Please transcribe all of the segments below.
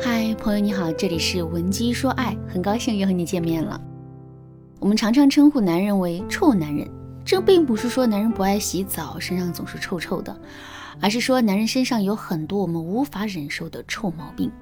嗨，朋友你好，这里是文姬说爱，很高兴又和你见面了。我们常常称呼男人为臭男人，这并不是说男人不爱洗澡，身上总是臭臭的，而是说男人身上有很多我们无法忍受的臭毛病。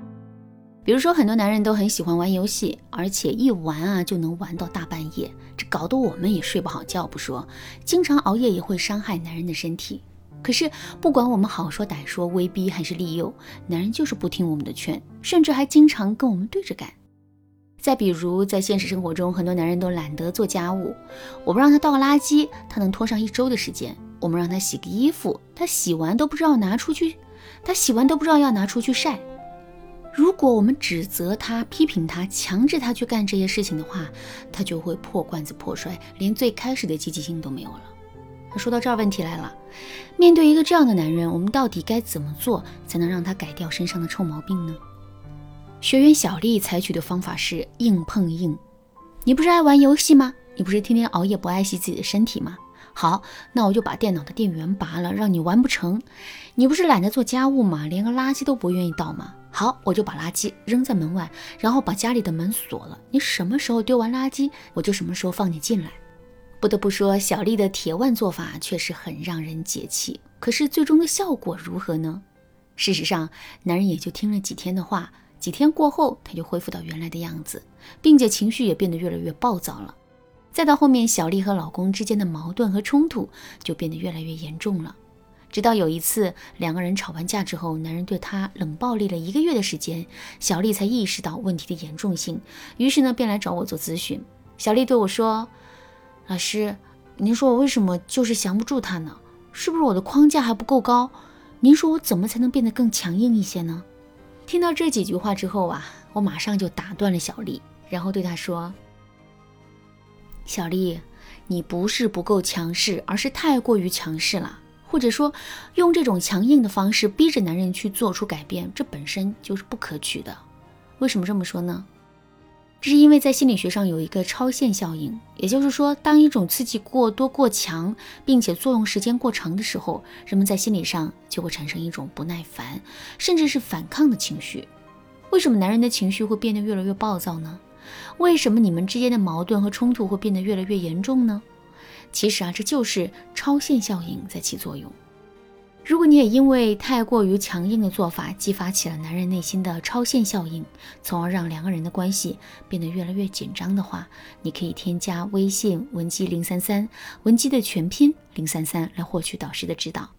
比如说，很多男人都很喜欢玩游戏，而且一玩啊就能玩到大半夜，这搞得我们也睡不好觉不说，经常熬夜也会伤害男人的身体。可是，不管我们好说歹说、威逼还是利诱，男人就是不听我们的劝，甚至还经常跟我们对着干。再比如，在现实生活中，很多男人都懒得做家务，我们让他倒个垃圾，他能拖上一周的时间；我们让他洗个衣服，他洗完都不知道拿出去，他洗完都不知道要拿出去晒。如果我们指责他、批评他、强制他去干这些事情的话，他就会破罐子破摔，连最开始的积极性都没有了。说到这儿，问题来了。面对一个这样的男人，我们到底该怎么做才能让他改掉身上的臭毛病呢？学员小丽采取的方法是硬碰硬。你不是爱玩游戏吗？你不是天天熬夜不爱惜自己的身体吗？好，那我就把电脑的电源拔了，让你完不成。你不是懒得做家务吗？连个垃圾都不愿意倒吗？好，我就把垃圾扔在门外，然后把家里的门锁了。你什么时候丢完垃圾，我就什么时候放你进来。不得不说，小丽的铁腕做法确实很让人解气。可是最终的效果如何呢？事实上，男人也就听了几天的话，几天过后他就恢复到原来的样子，并且情绪也变得越来越暴躁了。再到后面，小丽和老公之间的矛盾和冲突就变得越来越严重了。直到有一次，两个人吵完架之后，男人对她冷暴力了一个月的时间，小丽才意识到问题的严重性，于是呢，便来找我做咨询。小丽对我说。老师，您说我为什么就是降不住他呢？是不是我的框架还不够高？您说我怎么才能变得更强硬一些呢？听到这几句话之后啊，我马上就打断了小丽，然后对她说：“小丽，你不是不够强势，而是太过于强势了。或者说，用这种强硬的方式逼着男人去做出改变，这本身就是不可取的。为什么这么说呢？”这是因为在心理学上有一个超限效应，也就是说，当一种刺激过多、过强，并且作用时间过长的时候，人们在心理上就会产生一种不耐烦，甚至是反抗的情绪。为什么男人的情绪会变得越来越暴躁呢？为什么你们之间的矛盾和冲突会变得越来越严重呢？其实啊，这就是超限效应在起作用。如果你也因为太过于强硬的做法，激发起了男人内心的超限效应，从而让两个人的关系变得越来越紧张的话，你可以添加微信文姬零三三，文姬的全拼零三三，来获取导师的指导。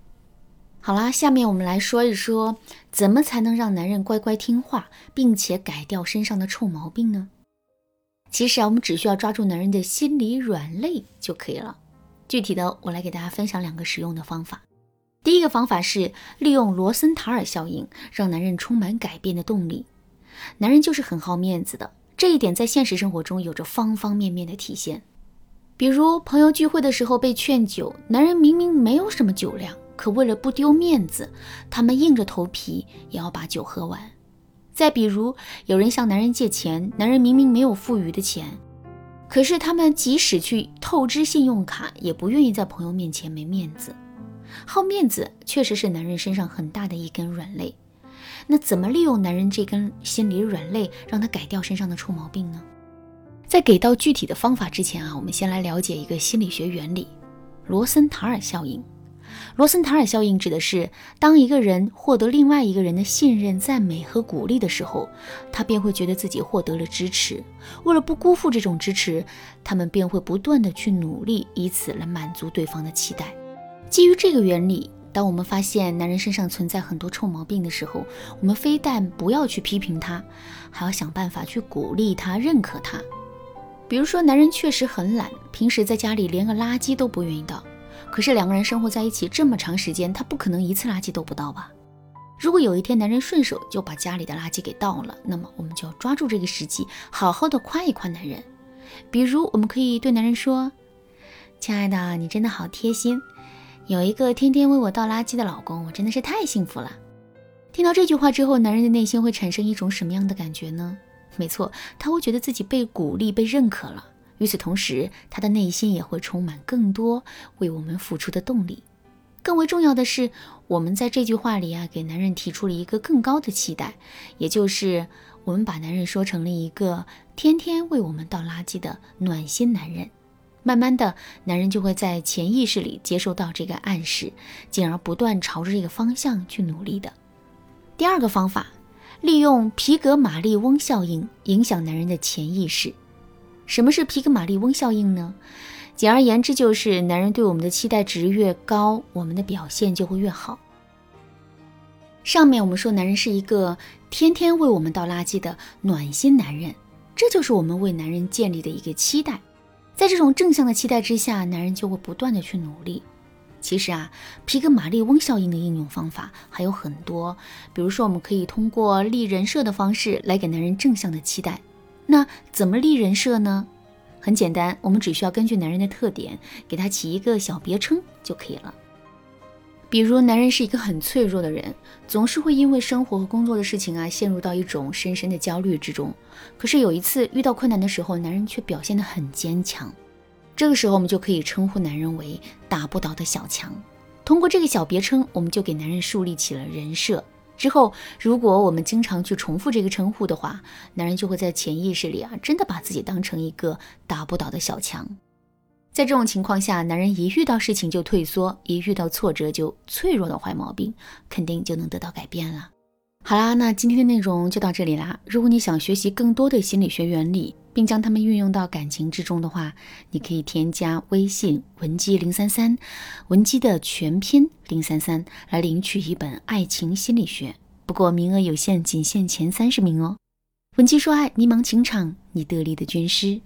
好啦，下面我们来说一说，怎么才能让男人乖乖听话，并且改掉身上的臭毛病呢？其实啊，我们只需要抓住男人的心理软肋就可以了。具体的，我来给大家分享两个实用的方法。第一个方法是利用罗森塔尔效应，让男人充满改变的动力。男人就是很好面子的，这一点在现实生活中有着方方面面的体现。比如朋友聚会的时候被劝酒，男人明明没有什么酒量，可为了不丢面子，他们硬着头皮也要把酒喝完。再比如有人向男人借钱，男人明明没有富余的钱，可是他们即使去透支信用卡，也不愿意在朋友面前没面子。好面子确实是男人身上很大的一根软肋，那怎么利用男人这根心理软肋，让他改掉身上的臭毛病呢？在给到具体的方法之前啊，我们先来了解一个心理学原理——罗森塔尔效应。罗森塔尔效应指的是，当一个人获得另外一个人的信任、赞美和鼓励的时候，他便会觉得自己获得了支持。为了不辜负这种支持，他们便会不断的去努力，以此来满足对方的期待。基于这个原理，当我们发现男人身上存在很多臭毛病的时候，我们非但不要去批评他，还要想办法去鼓励他、认可他。比如说，男人确实很懒，平时在家里连个垃圾都不愿意倒。可是两个人生活在一起这么长时间，他不可能一次垃圾都不倒吧？如果有一天男人顺手就把家里的垃圾给倒了，那么我们就要抓住这个时机，好好的夸一夸男人。比如，我们可以对男人说：“亲爱的，你真的好贴心。”有一个天天为我倒垃圾的老公，我真的是太幸福了。听到这句话之后，男人的内心会产生一种什么样的感觉呢？没错，他会觉得自己被鼓励、被认可了。与此同时，他的内心也会充满更多为我们付出的动力。更为重要的是，我们在这句话里啊，给男人提出了一个更高的期待，也就是我们把男人说成了一个天天为我们倒垃圾的暖心男人。慢慢的，男人就会在潜意识里接受到这个暗示，进而不断朝着这个方向去努力的。第二个方法，利用皮格马利翁效应影响男人的潜意识。什么是皮格马利翁效应呢？简而言之，就是男人对我们的期待值越高，我们的表现就会越好。上面我们说，男人是一个天天为我们倒垃圾的暖心男人，这就是我们为男人建立的一个期待。在这种正向的期待之下，男人就会不断的去努力。其实啊，皮格马利翁效应的应用方法还有很多，比如说，我们可以通过立人设的方式来给男人正向的期待。那怎么立人设呢？很简单，我们只需要根据男人的特点，给他起一个小别称就可以了。比如，男人是一个很脆弱的人，总是会因为生活和工作的事情啊，陷入到一种深深的焦虑之中。可是有一次遇到困难的时候，男人却表现得很坚强。这个时候，我们就可以称呼男人为打不倒的小强。通过这个小别称，我们就给男人树立起了人设。之后，如果我们经常去重复这个称呼的话，男人就会在潜意识里啊，真的把自己当成一个打不倒的小强。在这种情况下，男人一遇到事情就退缩，一遇到挫折就脆弱的坏毛病，肯定就能得到改变了。好啦，那今天的内容就到这里啦。如果你想学习更多的心理学原理，并将它们运用到感情之中的话，你可以添加微信文姬零三三，文姬的全拼零三三，来领取一本爱情心理学。不过名额有限，仅限前三十名哦。文姬说爱，迷茫情场，你得力的军师。